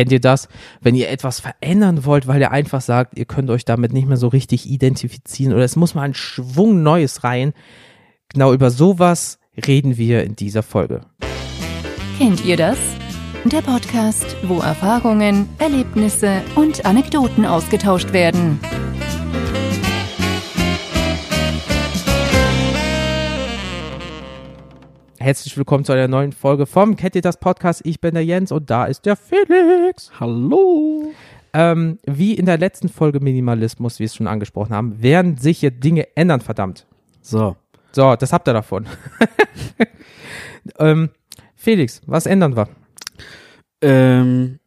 kennt ihr das? Wenn ihr etwas verändern wollt, weil ihr einfach sagt, ihr könnt euch damit nicht mehr so richtig identifizieren oder es muss mal ein Schwung Neues rein. Genau über sowas reden wir in dieser Folge. Kennt ihr das? Der Podcast, wo Erfahrungen, Erlebnisse und Anekdoten ausgetauscht werden. Herzlich willkommen zu einer neuen Folge vom Kennt ihr das Podcast? Ich bin der Jens und da ist der Felix. Hallo. Ähm, wie in der letzten Folge Minimalismus, wie wir es schon angesprochen haben, werden sich hier Dinge ändern, verdammt. So. So, das habt ihr davon. ähm, Felix, was ändern wir? Ähm,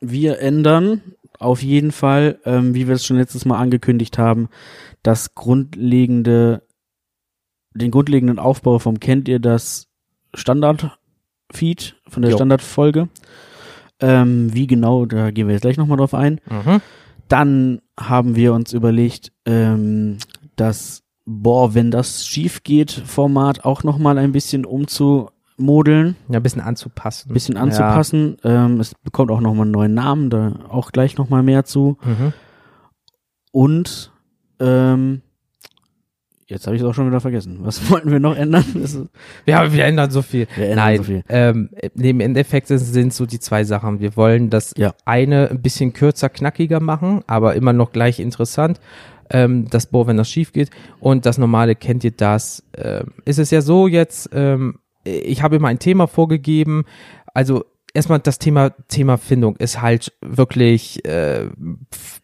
wir ändern auf jeden Fall, ähm, wie wir es schon letztes Mal angekündigt haben, das grundlegende, den grundlegenden Aufbau vom kennt ihr das Standard-Feed von der. Standardfolge. Ähm, wie genau, da gehen wir jetzt gleich nochmal drauf ein. Mhm. Dann haben wir uns überlegt, ähm, das Boah, wenn das schief geht, Format auch nochmal ein bisschen umzumodeln, Ja, ein bisschen anzupassen. ein bisschen anzupassen. Ähm, es bekommt auch nochmal einen neuen Namen, da auch gleich nochmal mehr zu. Ja. Mhm. Und ähm, jetzt habe ich es auch schon wieder vergessen. Was wollten wir noch ändern? Ja, wir ändern so viel. Wir ändern Nein, so viel. Ähm, im Endeffekt sind- sind so die zwei Sachen. Wir wollen das Ja. eine ein bisschen kürzer, knackiger machen, aber immer noch gleich interessant. Ähm, das Bohr, wenn das schief geht. Und das normale, kennt ihr das? Ähm, ist es ja so jetzt, ähm, ich habe immer ein Thema vorgegeben. Also erstmal das Thema Thema Findung ist halt wirklich äh,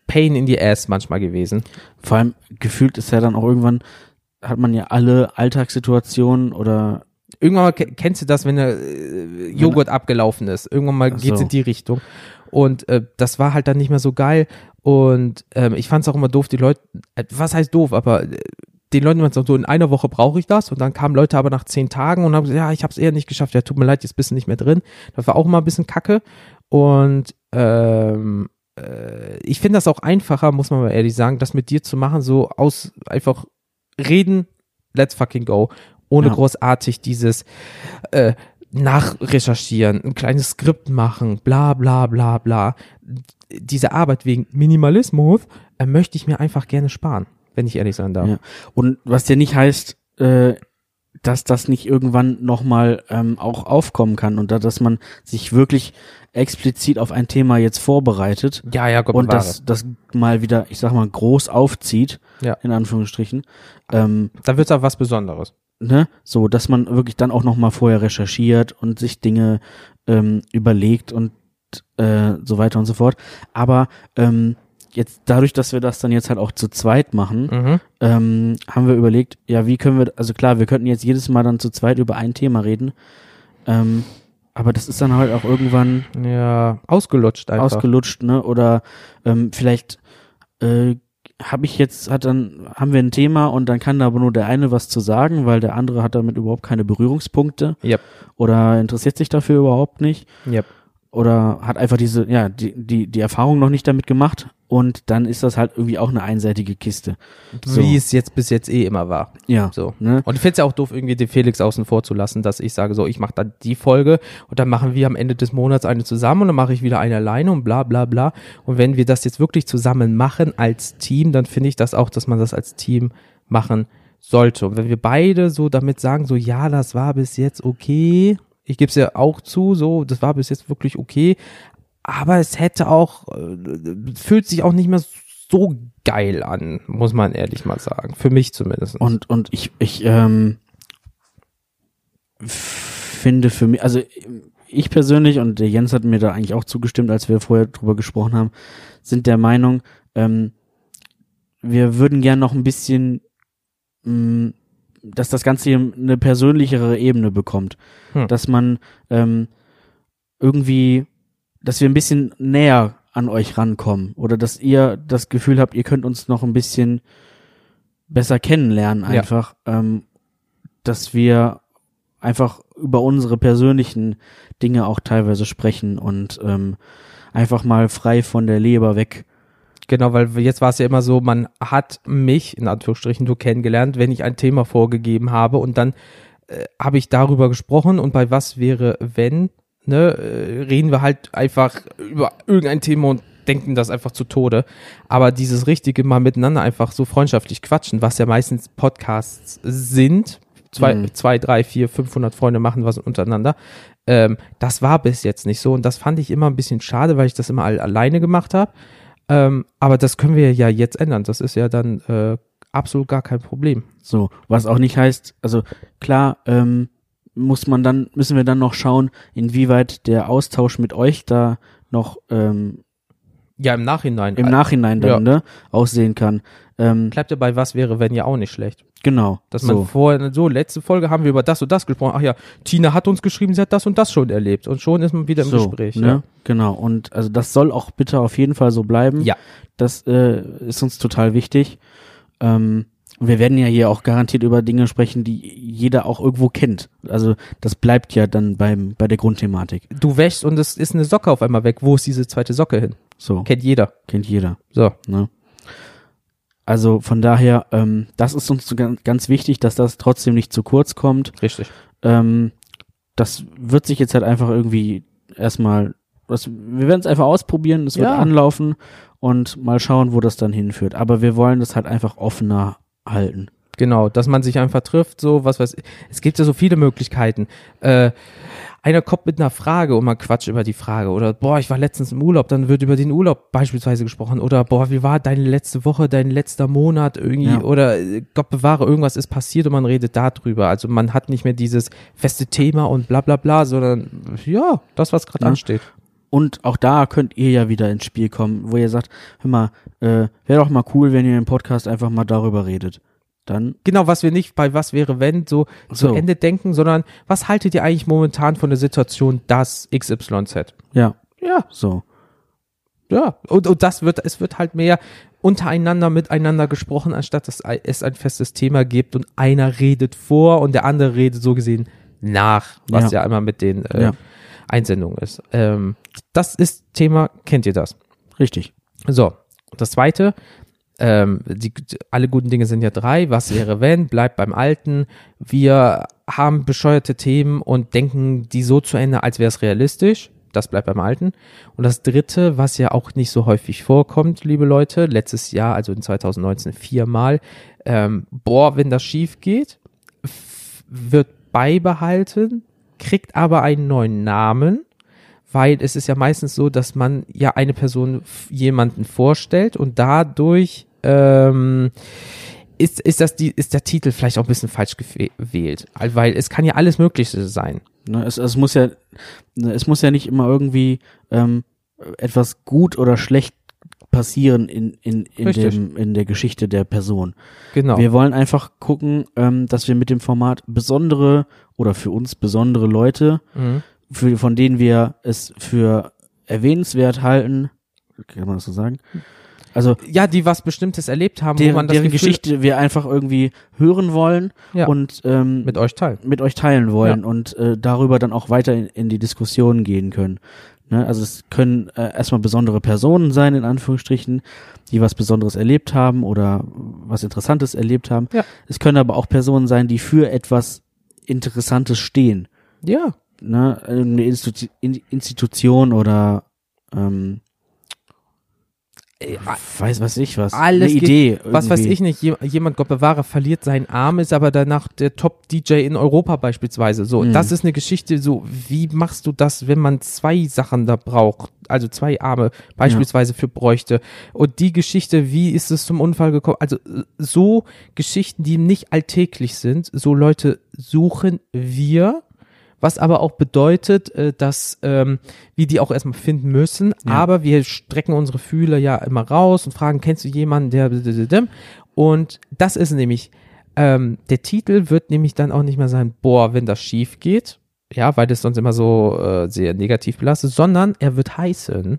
Pain in the Ass manchmal gewesen. vor allem gefühlt ist ja dann auch irgendwann, hat man ja alle Alltagssituationen oder Irgendwann mal ke- kennst du das, wenn der äh, Joghurt abgelaufen ist. Irgendwann mal Ach geht's so. in die Richtung. Und äh, das war halt dann nicht mehr so geil. Und ähm, ich fand es auch immer doof, die Leute, äh, was heißt doof, aber äh, den Leuten man so, in einer Woche brauche ich das. Und dann kamen Leute aber nach zehn Tagen und haben gesagt, ja, ich habe es eher nicht geschafft. Ja, tut mir leid, jetzt bist du nicht mehr drin. Das war auch immer ein bisschen kacke. Und ähm, äh, ich finde das auch einfacher, muss man mal ehrlich sagen, das mit dir zu machen, so aus einfach reden, let's fucking go, ohne Ja. großartig dieses äh, nachrecherchieren, ein kleines Skript machen, bla bla bla bla. Diese Arbeit wegen Minimalismus äh, möchte ich mir einfach gerne sparen, wenn ich ehrlich sein darf. Ja. Und was ja nicht heißt, äh, dass das nicht irgendwann nochmal ähm, auch aufkommen kann und da, dass man sich wirklich explizit auf ein Thema jetzt vorbereitet Ja, ja, Gott und das, das mal wieder, ich sag mal, groß aufzieht, Ja. in Anführungsstrichen. Ähm, da wird's auch was Besonderes. ne, so, dass man wirklich dann auch nochmal vorher recherchiert und sich Dinge ähm, überlegt und äh, so weiter und so fort. Aber ähm, jetzt dadurch, dass wir das dann jetzt halt auch zu zweit machen, Mhm. ähm, haben wir überlegt, ja, wie können wir, also klar, wir könnten jetzt jedes Mal dann zu zweit über ein Thema reden, ähm, aber das ist dann halt auch irgendwann Ja, ausgelutscht einfach. ausgelutscht, ne? Oder ähm, vielleicht äh, habe ich jetzt, hat dann, haben wir ein Thema und dann kann da aber nur der eine was zu sagen, weil der andere hat damit überhaupt keine Berührungspunkte Yep. oder interessiert sich dafür überhaupt nicht Yep. Oder hat einfach diese, ja, die, die, die Erfahrung noch nicht damit gemacht und dann ist das halt irgendwie auch eine einseitige Kiste. So. Wie es jetzt bis jetzt eh immer war. Ja. So. Ne? Und ich finde es ja auch doof, irgendwie den Felix außen vor zu lassen, dass ich sage, so, ich mache dann die Folge und dann machen wir am Ende des Monats eine zusammen und dann mache ich wieder eine alleine und bla bla bla. Und wenn wir das jetzt wirklich zusammen machen als Team, dann finde ich das auch, dass man das als Team machen sollte. Und wenn wir beide so damit sagen, so, ja, das war bis jetzt okay, ich gebe es ja auch zu, so, das war bis jetzt wirklich okay, aber es hätte auch, äh, fühlt sich auch nicht mehr so geil an, muss man ehrlich mal sagen. Für mich zumindest. Und, und ich, ich ähm, finde für mich, also ich persönlich, und der Jens hat mir da eigentlich auch zugestimmt, als wir vorher drüber gesprochen haben, sind der Meinung, ähm, wir würden gern noch ein bisschen, mh, dass das Ganze eine persönlichere Ebene bekommt. Hm. Dass man ähm, irgendwie, dass wir ein bisschen näher an euch rankommen oder dass ihr das Gefühl habt, ihr könnt uns noch ein bisschen besser kennenlernen Ja. einfach, ähm, dass wir einfach über unsere persönlichen Dinge auch teilweise sprechen und ähm, einfach mal frei von der Leber weg. Genau, weil jetzt war es ja immer so, man hat mich, in Anführungsstrichen, nur kennengelernt, wenn ich ein Thema vorgegeben habe und dann äh, habe ich darüber gesprochen und bei was wäre, wenn ne, äh, reden wir halt einfach über irgendein Thema und denken das einfach zu Tode. Aber dieses richtige mal miteinander einfach so freundschaftlich quatschen, was ja meistens Podcasts sind, zwei, Mhm. zwei drei, vier, 500 Freunde machen was untereinander. Ähm, das war bis jetzt nicht so und das fand ich immer ein bisschen schade, weil ich das immer all, alleine gemacht habe. Ähm, aber das können wir ja jetzt ändern. Das ist ja dann äh, absolut gar kein Problem. So, was auch nicht heißt, also klar, ähm, muss man dann, müssen wir dann noch schauen, inwieweit der Austausch mit euch da noch ähm, Ja, im Nachhinein. im Nachhinein dann Ja. ne, aussehen kann. Ähm, bleibt dabei, was wäre, wenn ja auch nicht schlecht. genau. Dass man so. vorher, so, letzte Folge haben wir über das und das gesprochen. Ach ja, Tina hat uns geschrieben, sie hat das und das schon erlebt. Und schon ist man wieder im so, Gespräch. Ne? Genau. Und also das soll auch bitte auf jeden Fall so bleiben. Ja. Das äh, ist uns total wichtig. Ähm, wir werden ja hier auch garantiert über Dinge sprechen, die jeder auch irgendwo kennt. Also das bleibt ja dann beim bei der Grundthematik. Ja. Du wäschst und es ist eine Socke auf einmal weg. Wo ist diese zweite Socke hin? So Kennt jeder. kennt jeder. So. Ne? Also von daher, ähm, das ist uns ganz, wichtig, dass das trotzdem nicht zu kurz kommt. Richtig. Ähm, das wird sich jetzt halt einfach irgendwie erstmal, das, wir werden es einfach ausprobieren, es wird Ja. anlaufen und mal schauen, wo das dann hinführt. Aber wir wollen das halt einfach offener halten. Genau, dass man sich einfach trifft, so, was weiß Es gibt ja so viele Möglichkeiten. Äh, einer kommt mit einer Frage und man quatscht über die Frage. Oder, boah, ich war letztens im Urlaub, dann wird über den Urlaub beispielsweise gesprochen. Oder, boah, wie war deine letzte Woche, dein letzter Monat irgendwie? Ja. Oder, Gott bewahre, irgendwas ist passiert und man redet darüber. Also man hat nicht mehr dieses feste Thema und bla bla bla, sondern, ja, das, was gerade Ja. ansteht. Und auch da könnt ihr ja wieder ins Spiel kommen, wo ihr sagt, hör mal, äh, wäre doch mal cool, wenn ihr im Podcast einfach mal darüber redet. Dann Genau, was wir nicht bei was wäre wenn so, So. zu Ende denken, sondern was haltet ihr eigentlich momentan von der Situation, das XYZ? ja, Ja, so. Ja, und, und das wird, es wird halt mehr untereinander, miteinander gesprochen, anstatt dass es ein festes Thema gibt und einer redet vor und der andere redet so gesehen nach, was ja, Ja. immer mit den äh, Ja. Einsendungen ist. Ähm, das ist Thema, kennt ihr das? Richtig. So, das zweite, ähm, die, alle guten Dinge sind ja drei. Was wäre wenn? Bleibt beim Alten. Wir haben bescheuerte Themen und denken die so zu Ende, als wäre es realistisch. Das bleibt beim Alten. Und das dritte, was ja auch nicht so häufig vorkommt, liebe Leute, letztes Jahr, also in 2019 viermal, ähm, boah, wenn das schief geht, wird beibehalten, kriegt aber einen neuen Namen weil es ist ja meistens so, dass man ja eine Person jemanden vorstellt und dadurch ähm, ist, ist, das die, ist der Titel vielleicht auch ein bisschen falsch gewählt, weil es kann ja alles Mögliche sein. Ne, es, es muss ja, ne, es muss ja nicht immer irgendwie ähm, etwas gut oder schlecht passieren in, in, in, Richtig. dem, in der Geschichte der Person. Genau. Wir wollen einfach gucken, ähm, dass wir mit dem Format besondere oder für uns besondere Leute, mhm. für, von denen wir es für erwähnenswert halten, kann man das so sagen? Also Ja, die was Bestimmtes erlebt haben, wo deren, man das deren Gefühl, Geschichte wir einfach irgendwie hören wollen Ja. und ähm, mit euch teilen. mit euch teilen wollen und äh, darüber dann auch weiter in, in die Diskussion gehen können. Ne? Also es können äh, erstmal besondere Personen sein, in Anführungsstrichen, die was Besonderes erlebt haben oder was Interessantes erlebt haben. Ja. Es können aber auch Personen sein, die für etwas Interessantes stehen. Ja, Ne? Eine Institu in Institution oder ähm, weiß was ich was. Alles Eine Idee. was weiß irgendwie. ich nicht, je- jemand, Gott bewahre, verliert seinen Arm, ist aber danach der Top-DJ in Europa beispielsweise. So, Mhm. das ist eine Geschichte, so, wie machst du das, wenn man zwei Sachen da braucht, also zwei Arme beispielsweise für bräuchte. Und die Geschichte, wie ist es zum Unfall gekommen? Also äh, so Geschichten, die nicht alltäglich sind, so Leute suchen wir. Was aber auch bedeutet, äh, dass ähm, wir die auch erstmal finden müssen. Aber wir strecken unsere Fühler ja immer raus und fragen, kennst du jemanden, der und das ist nämlich, ähm, der Titel wird nämlich dann auch nicht mehr sein, boah, wenn das schief geht, ja, weil das sonst immer so äh, sehr negativ belastet, sondern er wird heißen,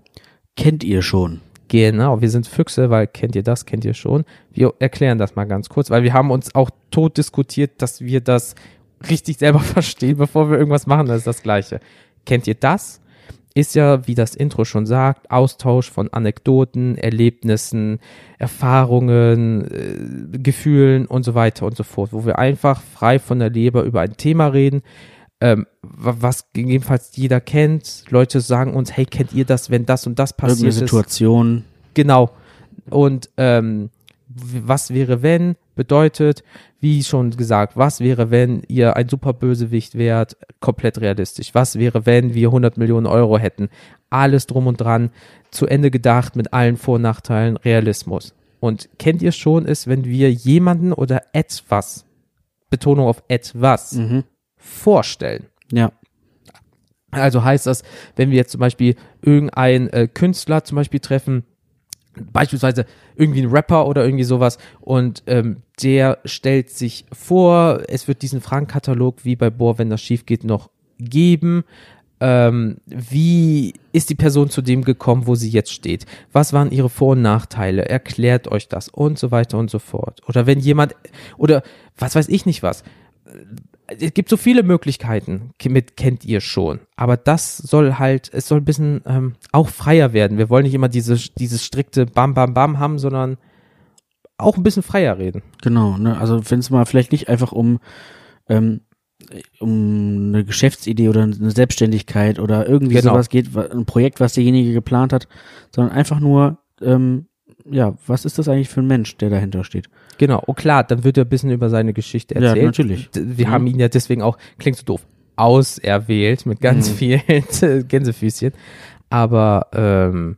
Kennt ihr schon. Genau, wir sind Füchse, weil kennt ihr das, kennt ihr schon. Wir erklären das mal ganz kurz, weil wir haben uns auch tot diskutiert, dass wir das richtig selber verstehen, bevor wir irgendwas machen, das ist das Gleiche. Kennt ihr das? Ist ja, wie das Intro schon sagt, Austausch von Anekdoten, Erlebnissen, Erfahrungen, äh, Gefühlen und so weiter und so fort, wo wir einfach frei von der Leber über ein Thema reden, ähm, wa- was gegebenenfalls jeder kennt. Leute sagen uns, hey, kennt ihr das, wenn das und das Irgendeine passiert ist? Situation. Genau. Und ähm, was wäre, wenn bedeutet, wie schon gesagt, was wäre, wenn ihr ein Superbösewicht wärt, komplett realistisch. Was wäre, wenn wir 100 Millionen Euro hätten? Alles drum und dran, zu Ende gedacht, mit allen Vor- und Nachteilen, Realismus. Und kennt ihr schon es, wenn wir jemanden oder etwas, Betonung auf etwas, Mhm. vorstellen? Ja. Also heißt das, wenn wir jetzt zum Beispiel irgendeinen äh, Künstler zum Beispiel treffen, beispielsweise irgendwie ein Rapper oder irgendwie sowas und ähm, der stellt sich vor, es wird diesen Fragenkatalog wie bei Bohr, wenn das schief geht, noch geben. Ähm, wie ist die Person zu dem gekommen, wo sie jetzt steht? Was waren ihre Vor- und Nachteile? Erklärt euch das und so weiter und so fort. Oder wenn jemand, oder was weiß ich nicht was. Es gibt so viele Möglichkeiten, mit kennt ihr schon. Aber das soll halt, es soll ein bisschen ähm, auch freier werden. Wir wollen nicht immer diese, dieses strikte Bam, Bam, Bam haben, sondern auch ein bisschen freier reden. Genau, ne? Also wenn es mal vielleicht nicht einfach um, ähm, um eine Geschäftsidee oder eine Selbstständigkeit oder irgendwie Genau. sowas geht, ein Projekt, was derjenige geplant hat, sondern einfach nur, ähm, ja, was ist das eigentlich für ein Mensch, der dahinter steht? Genau, und klar, dann wird er ein bisschen über seine Geschichte Ja, erzählt. natürlich. D- Wir Ja. haben ihn ja deswegen auch, klingt so doof, auserwählt mit ganz Mhm. vielen Gänsefüßchen. Aber ähm,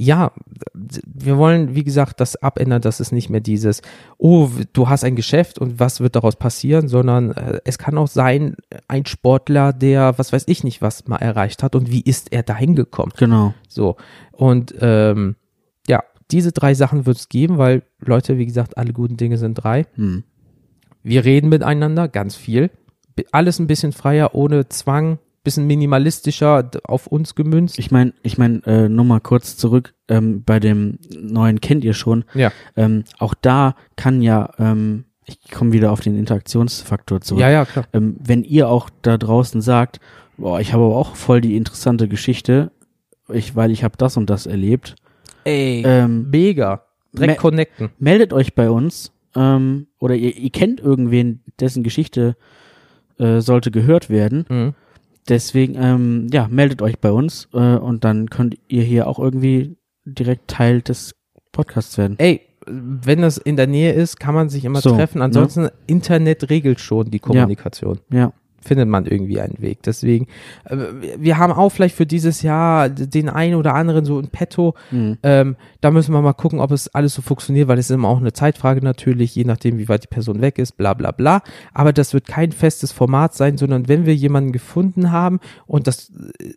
ja, wir wollen, wie gesagt, das abändern, dass es nicht mehr dieses, oh, du hast ein Geschäft und was wird daraus passieren, sondern äh, es kann auch sein, ein Sportler, der, was weiß ich nicht, was mal erreicht hat und wie ist er dahin gekommen. Genau. So. Und ähm, ja, diese drei Sachen wird es geben, weil Leute, wie gesagt, alle guten Dinge sind drei. Hm. Wir reden miteinander ganz viel. Alles ein bisschen freier, ohne Zwang, bisschen minimalistischer auf uns gemünzt. Ich meine, ich meine, äh, nur mal kurz zurück ähm, bei dem neuen kennt ihr schon. Ja. Ähm, auch da kann ja, ähm, ich komme wieder auf den Interaktionsfaktor zurück. Ja, ja, klar. ähm, wenn ihr auch da draußen sagt, boah, ich habe aber auch voll die interessante Geschichte, ich, weil ich habe das und das erlebt, Ey, ähm, mega. Direkt me- connecten. meldet euch bei uns ähm, oder ihr, ihr kennt irgendwen, dessen Geschichte äh, sollte gehört werden. Mhm. Deswegen, ähm, ja, meldet euch bei uns äh, und dann könnt ihr hier auch irgendwie direkt Teil des Podcasts werden. Ey, wenn das in der Nähe ist, kann man sich immer So, treffen. Ansonsten, Internet regelt schon die Kommunikation. Ja, findet man irgendwie einen Weg. Deswegen, äh, wir haben auch vielleicht für dieses Jahr den einen oder anderen so in petto. Mhm. Ähm, da müssen wir mal gucken, ob es alles so funktioniert, weil es ist immer auch eine Zeitfrage natürlich, je nachdem, wie weit die Person weg ist, bla bla bla. Aber das wird kein festes Format sein, sondern wenn wir jemanden gefunden haben und das äh,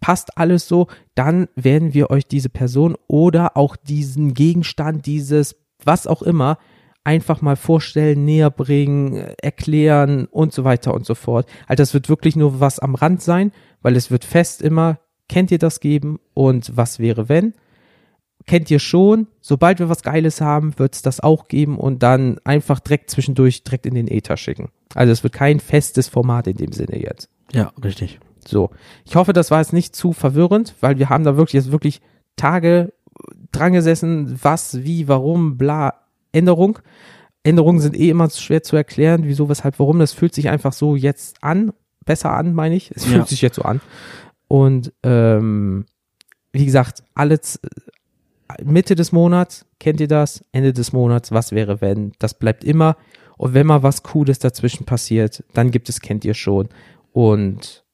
passt alles so, dann werden wir euch diese Person oder auch diesen Gegenstand, dieses was auch immer, einfach mal vorstellen, näher bringen, erklären und so weiter und so fort. Also das wird wirklich nur was am Rand sein, weil es wird fest immer, kennt ihr das geben und was wäre wenn? Kennt ihr schon, sobald wir was Geiles haben, wird es das auch geben und dann einfach direkt zwischendurch direkt in den Äther schicken. Also es wird kein festes Format in dem Sinne jetzt. ja, richtig. So. Ich hoffe, das war jetzt nicht zu verwirrend, weil wir haben da wirklich jetzt wirklich Tage dran gesessen, was, wie, warum, bla, Änderung. Änderungen sind eh immer schwer zu erklären, wieso, weshalb, warum. Das fühlt sich einfach so jetzt an, besser an, meine ich. Es Ja. fühlt sich jetzt so an. Und ähm, wie gesagt, alles äh, Mitte des Monats, kennt ihr das? Ende des Monats, was wäre wenn? Das bleibt immer. Und wenn mal was Cooles dazwischen passiert, dann gibt es, kennt ihr schon. Und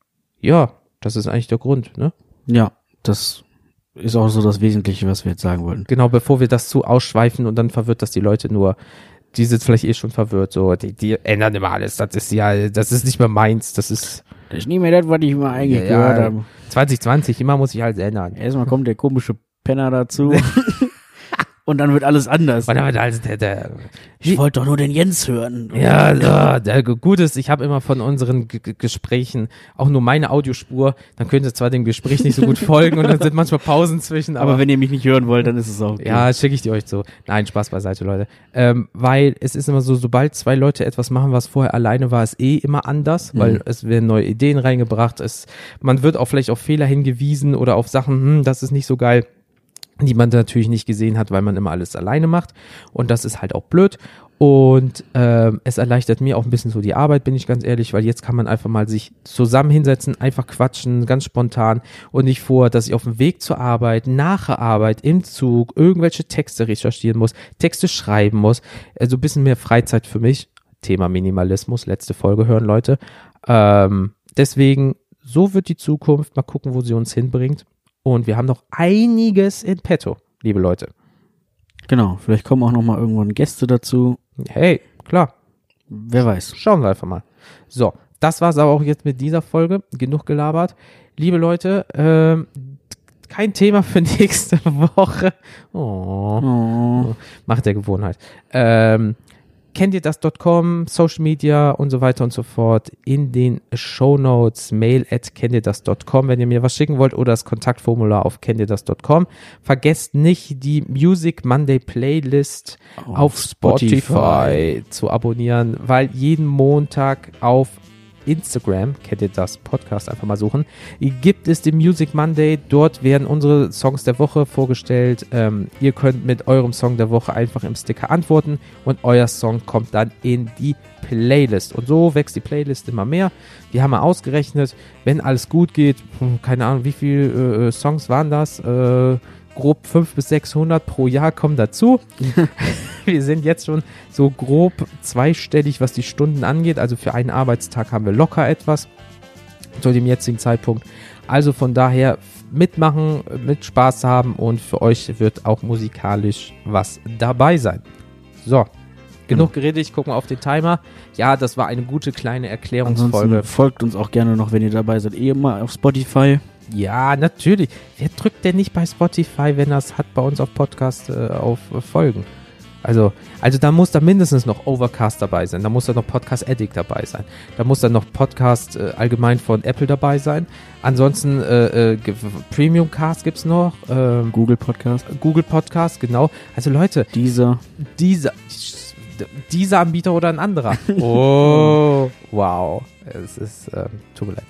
ja, das ist eigentlich der Grund, ne? Ja, das ist auch so das Wesentliche, was wir jetzt sagen wollten. Genau, bevor wir das zu ausschweifen und dann verwirrt das die Leute nur. Die sind vielleicht eh schon verwirrt, so, die, die ändern immer alles. Das ist ja, das ist nicht mehr meins, das ist Das ist nicht mehr das, was ich mal eigentlich Ja, gehört ja. habe. 2020, immer muss ich alles ändern. Erstmal kommt der komische Penner dazu. und dann wird alles anders. Und dann wird alles, der, der, Ich wollte doch nur den Jens hören. Ja, so, der gut ist, ich habe immer von unseren G G Gesprächen auch nur meine Audiospur, dann könnt ihr zwar dem Gespräch nicht so gut folgen und dann sind manchmal Pausen zwischen, aber, Aber wenn ihr mich nicht hören wollt, dann ist es auch okay. ja, schicke ich die euch so. Nein, Spaß beiseite, Leute. Ähm, weil es ist immer so, sobald zwei Leute etwas machen, was vorher alleine war, ist eh immer anders, weil Mhm. es werden neue Ideen reingebracht, es, man wird auch vielleicht auf Fehler hingewiesen oder auf Sachen, hm, das ist nicht so geil. Die man natürlich nicht gesehen hat, weil man immer alles alleine macht. Und das ist halt auch blöd. Und ähm, es erleichtert mir auch ein bisschen so die Arbeit, bin ich ganz ehrlich, weil jetzt kann man einfach mal sich zusammen hinsetzen, einfach quatschen, ganz spontan und nicht vor, dass ich auf dem Weg zur Arbeit, nach der Arbeit, im Zug irgendwelche Texte recherchieren muss, Texte schreiben muss. Also ein bisschen mehr Freizeit für mich. Thema Minimalismus, letzte Folge hören, Leute. Ähm, deswegen, so wird die Zukunft. Mal gucken, wo sie uns hinbringt. Und wir haben noch einiges in petto, liebe Leute. Genau, vielleicht kommen auch noch mal irgendwann Gäste dazu. Hey, klar. Wer weiß. Schauen wir einfach mal. So, das war's aber auch jetzt mit dieser Folge. Genug gelabert. Liebe Leute, ähm, kein Thema für nächste Woche. Oh, Oh. macht der Gewohnheit. Ähm, kennt ihr das.com, Social Media und so weiter und so fort in den Show Notes, mail at kennt ihr das.com, wenn ihr mir was schicken wollt oder das Kontaktformular auf kennt ihr das.com. Vergesst nicht die Music Monday Playlist auf, Auf Spotify, Spotify. zu abonnieren, weil jeden Montag auf Instagram, kennt ihr das Podcast, einfach mal suchen, gibt es den Music Monday. Dort werden unsere Songs der Woche vorgestellt. Ähm, ihr könnt mit eurem Song der Woche einfach im Sticker antworten und euer Song kommt dann in die Playlist. Und so wächst die Playlist immer mehr. Wir haben mal ausgerechnet, wenn alles gut geht, keine Ahnung, wie viele äh, Songs waren das? Äh, grob 500 bis 600 pro Jahr kommen dazu. wir sind jetzt schon so grob zweistellig, was die Stunden angeht. Also für einen Arbeitstag haben wir locker etwas zu dem jetzigen Zeitpunkt. Also von daher mitmachen, mit Spaß haben und für euch wird auch musikalisch was dabei sein. So, genug geredet, ich gucke mal auf den Timer. Ja, das war eine gute kleine Erklärungsfolge. Ansonsten folgt uns auch gerne noch, wenn ihr dabei seid, eh mal auf Spotify. Ja, natürlich. Wer drückt denn nicht bei Spotify, wenn er es hat bei uns auf Podcast äh, auf äh, Folgen? Also, also da muss da mindestens noch Overcast dabei sein, da muss da noch Podcast Addict dabei sein, da muss da noch Podcast äh, allgemein von Apple dabei sein. Ansonsten äh, äh, Premium Cast gibt's noch, ähm, Google Podcast. Google Podcast, genau. Also Leute, Dieser. dieser dieser Anbieter oder ein anderer. Oh, wow. Es ist, ähm, tut mir leid.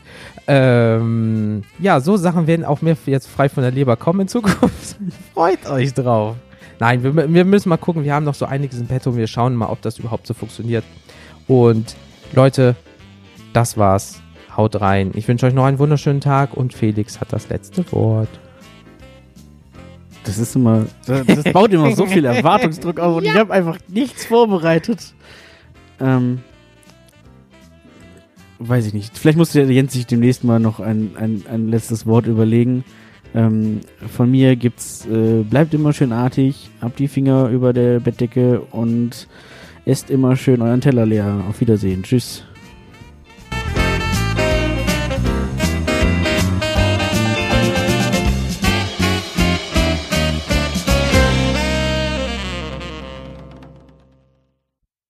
Ähm, ja, so Sachen werden auch mehr jetzt frei von der Leber kommen in Zukunft. Freut euch drauf. Nein, wir, wir müssen mal gucken. Wir haben noch so einiges im Petto. Wir schauen mal, ob das überhaupt so funktioniert. Und Leute, das war's. Haut rein. Ich wünsche euch noch einen wunderschönen Tag und Felix hat das letzte Wort. Das ist immer. Das, das baut immer so viel Erwartungsdruck auf und ich habe einfach nichts vorbereitet. Ähm. Weiß ich nicht. Vielleicht muss der Jens sich demnächst mal noch ein, ein, ein letztes Wort überlegen. Ähm, von mir gibt's, äh, bleibt immer schön artig, habt die Finger über der Bettdecke und esst immer schön euren Teller leer. Auf Wiedersehen. Tschüss.